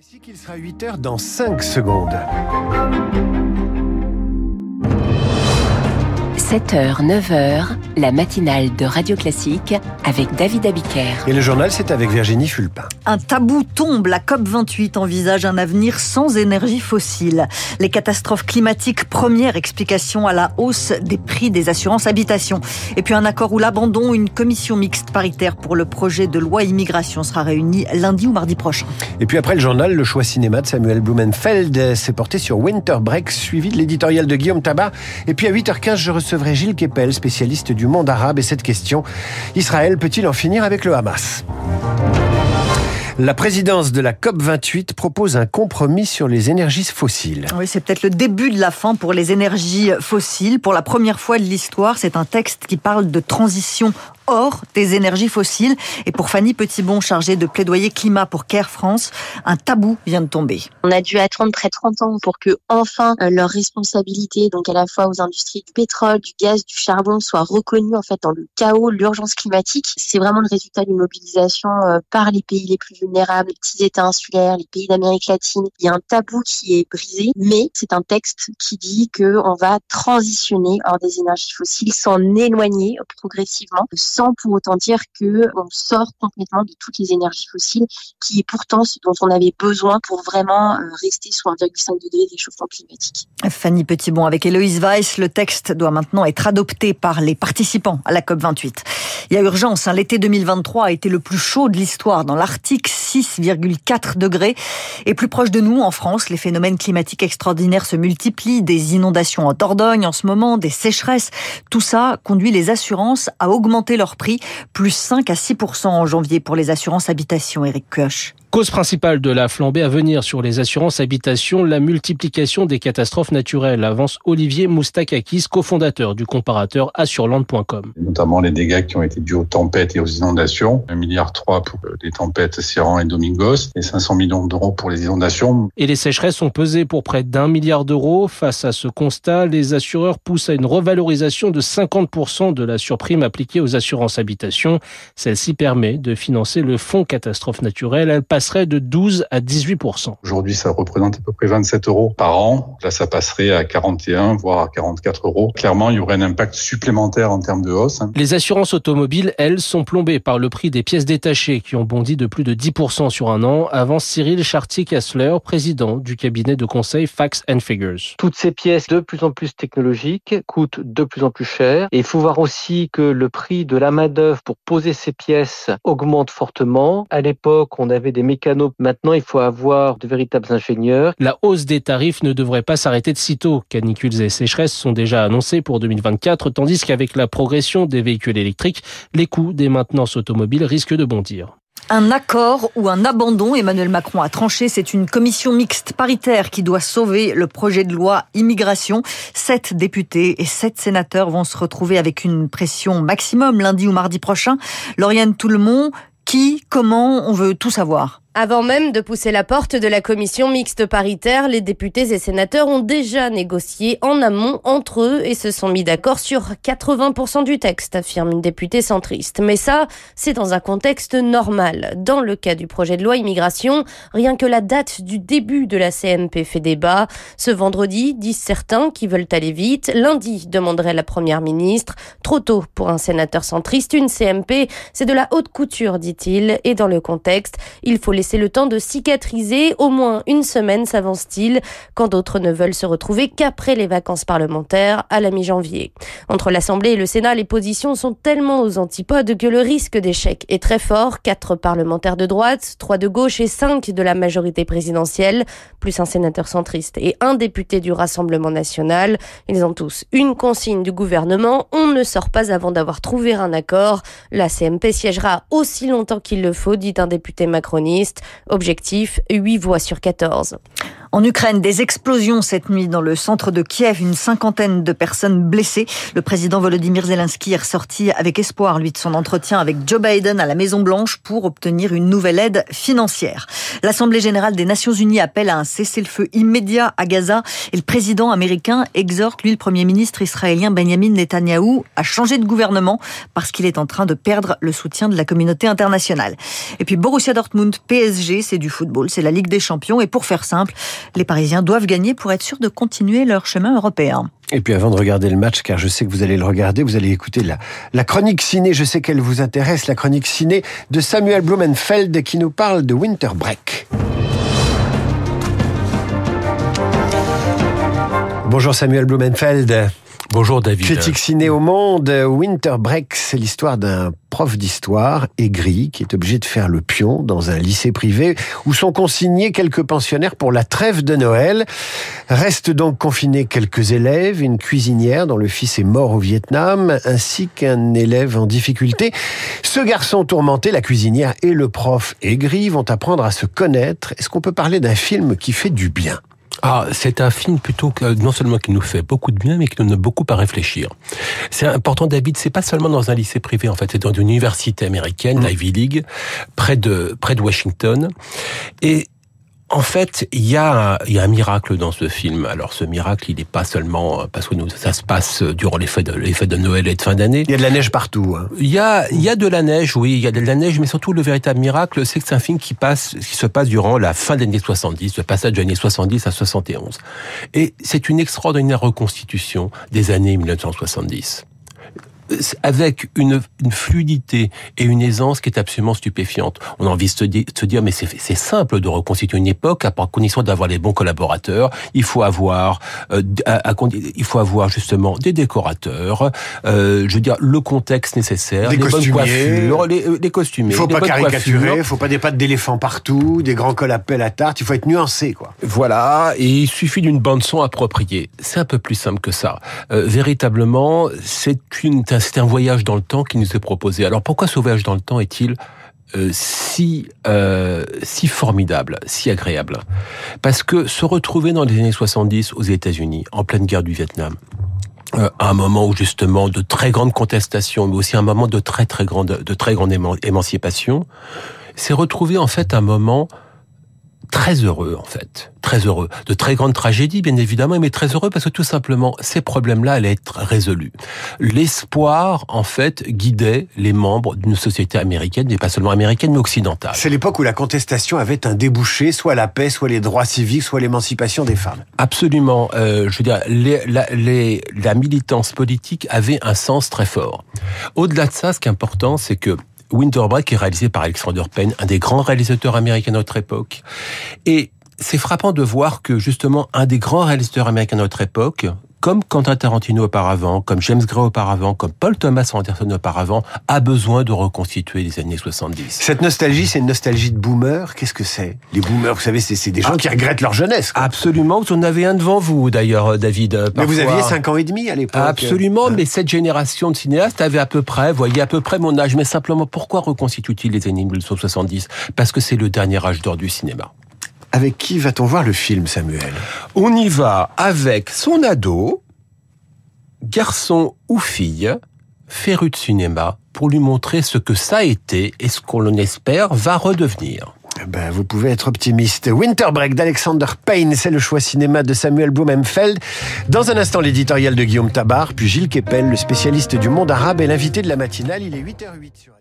Il sera 8 heures dans 5 secondes. 7h, 9h, la matinale de Radio Classique avec David Abiker. Et le journal, c'est avec Virginie Fulpin. Un tabou tombe. La COP28 envisage un avenir sans énergie fossile. Les catastrophes climatiques, première explication à la hausse des prix des assurances habitation. Et puis un accord ou l'abandon, une commission mixte paritaire pour le projet de loi immigration sera réunie lundi ou mardi prochain. Et puis après le journal, le choix cinéma de Samuel Blumenfeld s'est porté sur Winter Break, suivi de l'éditorial de Guillaume Tabar. Et puis à 8h15, je recevrai Gilles Kepel, spécialiste du monde arabe, et cette question, Israël peut-il en finir avec le Hamas? La présidence de la COP28 propose un compromis sur les énergies fossiles. Oui, c'est peut-être le début de la fin pour les énergies fossiles. Pour la première fois de l'histoire, c'est un texte qui parle de transition hors des énergies fossiles. Et pour Fanny Petitbon, chargée de plaidoyer climat pour Care France, un tabou vient de tomber. On a dû attendre près de 30 ans pour que enfin euh, leur responsabilité, donc à la fois aux industries du pétrole, du gaz, du charbon, soit reconnue en fait dans le chaos, l'urgence climatique. C'est vraiment le résultat d'une mobilisation euh, par les pays les plus vulnérables, les petits États insulaires, les pays d'Amérique latine. Il y a un tabou qui est brisé, mais c'est un texte qui dit que on va transitionner hors des énergies fossiles, s'en éloigner progressivement, pour autant dire que on sort complètement de toutes les énergies fossiles, qui est pourtant ce dont on avait besoin pour vraiment euh, rester sous 1,5 degré d'échauffement climatique. Fanny Petitbon avec Héloïse Weiss, le texte doit maintenant être adopté par les participants à la COP28. Il y a urgence, hein. l'été 2023 a été le plus chaud de l'histoire dans l'Arctique, 6,4 degrés. Et plus proche de nous, en France, les phénomènes climatiques extraordinaires se multiplient, des inondations en Dordogne en ce moment, des sécheresses. Tout ça conduit les assurances à augmenter leur prix, plus 5 à 6 en janvier pour les assurances habitation, Eric Koch. Cause principale de la flambée à venir sur les assurances habitation, la multiplication des catastrophes naturelles, avance Olivier Moustakakis, cofondateur du comparateur assurland.com. Notamment les dégâts qui ont été dus aux tempêtes et aux inondations. 1,3 milliard pour les tempêtes Sierran et Domingos et 500 millions d'euros pour les inondations. Et les sécheresses ont pesé pour près d'un milliard d'euros. Face à ce constat, les assureurs poussent à une revalorisation de 50% de la surprime appliquée aux assurances habitation. Celle-ci permet de financer le fonds catastrophe naturelle. Elle passerait de 12 à 18 Aujourd'hui, ça représente à peu près 27 euros par an. Là, ça passerait à 41, voire à 44 euros. Clairement, il y aurait un impact supplémentaire en termes de hausse. Hein. Les assurances automobiles, elles, sont plombées par le prix des pièces détachées qui ont bondi de plus de 10 sur un an, avance Cyril Chartier-Kassler, président du cabinet de conseil Facts and Figures. Toutes ces pièces de plus en plus technologiques coûtent de plus en plus cher. Et il faut voir aussi que le prix de la main-d'œuvre pour poser ces pièces augmente fortement. À l'époque, on avait des mécanos. Maintenant, il faut avoir de véritables ingénieurs. La hausse des tarifs ne devrait pas s'arrêter de sitôt. Canicules et sécheresses sont déjà annoncées pour 2024, tandis qu'avec la progression des véhicules électriques, les coûts des maintenances automobiles risquent de bondir. Un accord ou un abandon, Emmanuel Macron a tranché, c'est une commission mixte paritaire qui doit sauver le projet de loi immigration. Sept députés et sept sénateurs vont se retrouver avec une pression maximum lundi ou mardi prochain. Lauriane Tout-le-Monde, qui, comment, on veut tout savoir. Avant même de pousser la porte de la commission mixte paritaire, les députés et sénateurs ont déjà négocié en amont entre eux et se sont mis d'accord sur 80% du texte, affirme une députée centriste. Mais ça, c'est dans un contexte normal. Dans le cas du projet de loi immigration, rien que la date du début de la CMP fait débat. Ce vendredi, disent certains qui veulent aller vite. Lundi, demanderait la première ministre. Trop tôt pour un sénateur centriste, une CMP, c'est de la haute couture, dit-il. Et dans le contexte, il faut laisser le temps de cicatriser. Au moins une semaine, s'avance-t-il, quand d'autres ne veulent se retrouver qu'après les vacances parlementaires à la mi-janvier. Entre l'Assemblée et le Sénat, les positions sont tellement aux antipodes que le risque d'échec est très fort. Quatre parlementaires de droite, trois de gauche et cinq de la majorité présidentielle, plus un sénateur centriste et un député du Rassemblement national. Ils ont tous une consigne du gouvernement. On ne sort pas avant d'avoir trouvé un accord. La CMP siégera aussi longtemps qu'il le faut, dit un député macroniste. Objectif, 8 voix sur 14. En Ukraine, des explosions cette nuit dans le centre de Kiev, une cinquantaine de personnes blessées. Le président Volodymyr Zelensky est ressorti avec espoir, lui, de son entretien avec Joe Biden à la Maison-Blanche pour obtenir une nouvelle aide financière. L'Assemblée générale des Nations unies appelle à un cessez-le-feu immédiat à Gaza et le président américain exhorte, lui, le premier ministre israélien Benjamin Netanyahou à changer de gouvernement parce qu'il est en train de perdre le soutien de la communauté internationale. Et puis Borussia Dortmund, PSG, c'est du football, c'est la Ligue des Champions et pour faire simple, les Parisiens doivent gagner pour être sûrs de continuer leur chemin européen. Et puis avant de regarder le match, car je sais que vous allez le regarder, vous allez écouter la, la chronique ciné, je sais qu'elle vous intéresse, la chronique ciné de Samuel Blumenfeld qui nous parle de Winter Break. Bonjour Samuel Blumenfeld. Bonjour David. Critique ciné au monde, Winter Break, c'est l'histoire d'un prof d'histoire aigri qui est obligé de faire le pion dans un lycée privé où sont consignés quelques pensionnaires pour la trêve de Noël. Restent donc confinés quelques élèves, une cuisinière dont le fils est mort au Vietnam, ainsi qu'un élève en difficulté. Ce garçon tourmenté, la cuisinière et le prof aigri vont apprendre à se connaître. Est-ce qu'on peut parler d'un film qui fait du bien? Ah, c'est un film plutôt que non seulement qui nous fait beaucoup de bien, mais qui nous donne beaucoup à réfléchir. C'est important, David. C'est pas seulement dans un lycée privé, en fait, c'est dans une université américaine, mmh. l'Ivy League, près de près de Washington. Et en fait, il y, a, il y a un miracle dans ce film. Alors, ce miracle, il n'est pas seulement parce que nous, ça se passe durant les fêtes, de, les fêtes de Noël et de fin d'année. Il y a de la neige partout. Hein. Il y a, il y a de la neige, oui, il y a de la neige, mais surtout le véritable miracle, c'est que c'est un film qui passe, qui se passe durant la fin des années 70, le passage des années 70 à 71. Et c'est une extraordinaire reconstitution des années 1970 avec une, une, fluidité et une aisance qui est absolument stupéfiante. On a envie de se dire, mais c'est simple de reconstituer une époque à condition d'avoir les bons collaborateurs. Il faut avoir, euh, à, il faut avoir justement des décorateurs. Euh, je veux dire le contexte nécessaire, des les bonnes coiffures, les, euh, les costumiers. Il faut pas caricaturer, il faut pas des pattes d'éléphant partout, des grands cols à pelle à tarte. Il faut être nuancé, quoi. Voilà, et il suffit d'une bande son appropriée. C'est un peu plus simple que ça. Euh, véritablement, c'est une c'est un voyage dans le temps qui nous est proposé. Alors pourquoi ce voyage dans le temps est-il euh, si euh, si formidable, si agréable? Parce que se retrouver dans les années 70 aux États-Unis, en pleine guerre du Vietnam, euh, à un moment où justement de très grandes contestations, mais aussi un moment de très très grande de très grande émancipation, c'est retrouver en fait un moment très heureux en fait, très heureux, de très grandes tragédies bien évidemment, mais très heureux parce que tout simplement ces problèmes-là allaient être résolus. L'espoir en fait guidait les membres d'une société américaine, mais pas seulement américaine mais occidentale. C'est l'époque où la contestation avait un débouché, soit la paix, soit les droits civiques, soit l'émancipation des femmes. Absolument, euh, je veux dire, les, la, les, la militance politique avait un sens très fort. Au-delà de ça, ce qui est important, c'est que Winter Break est réalisé par Alexander Payne, un des grands réalisateurs américains de notre époque. Et c'est frappant de voir que justement un des grands réalisateurs américains de notre époque, comme Quentin Tarantino auparavant, comme James Gray auparavant, comme Paul Thomas Anderson auparavant, a besoin de reconstituer les années 70. Cette nostalgie, c'est une nostalgie de boomer. Qu'est-ce que c'est? Les boomers, vous savez, c'est des gens qui regrettent leur jeunesse. Quoi. Absolument. Vous en avez un devant vous, d'ailleurs, David. Parfois. Mais vous aviez 5 ans et demi à l'époque. Absolument. Hein mais cette génération de cinéastes avait à peu près, voyez, à peu près mon âge. Mais simplement, pourquoi reconstitue-t-il les années 1970 Parce que c'est le dernier âge d'or du cinéma. Avec qui va-t-on voir le film, Samuel? On y va avec son ado, garçon ou fille, féru de cinéma, pour lui montrer ce que ça a été et ce qu'on espère va redevenir. Ben, vous pouvez être optimiste. Winter Break d'Alexander Payne, c'est le choix cinéma de Samuel Blumenfeld. Dans un instant, l'éditorial de Guillaume Tabar, puis Gilles Kepel, le spécialiste du monde arabe et l'invité de la matinale. Il est 8h08 sur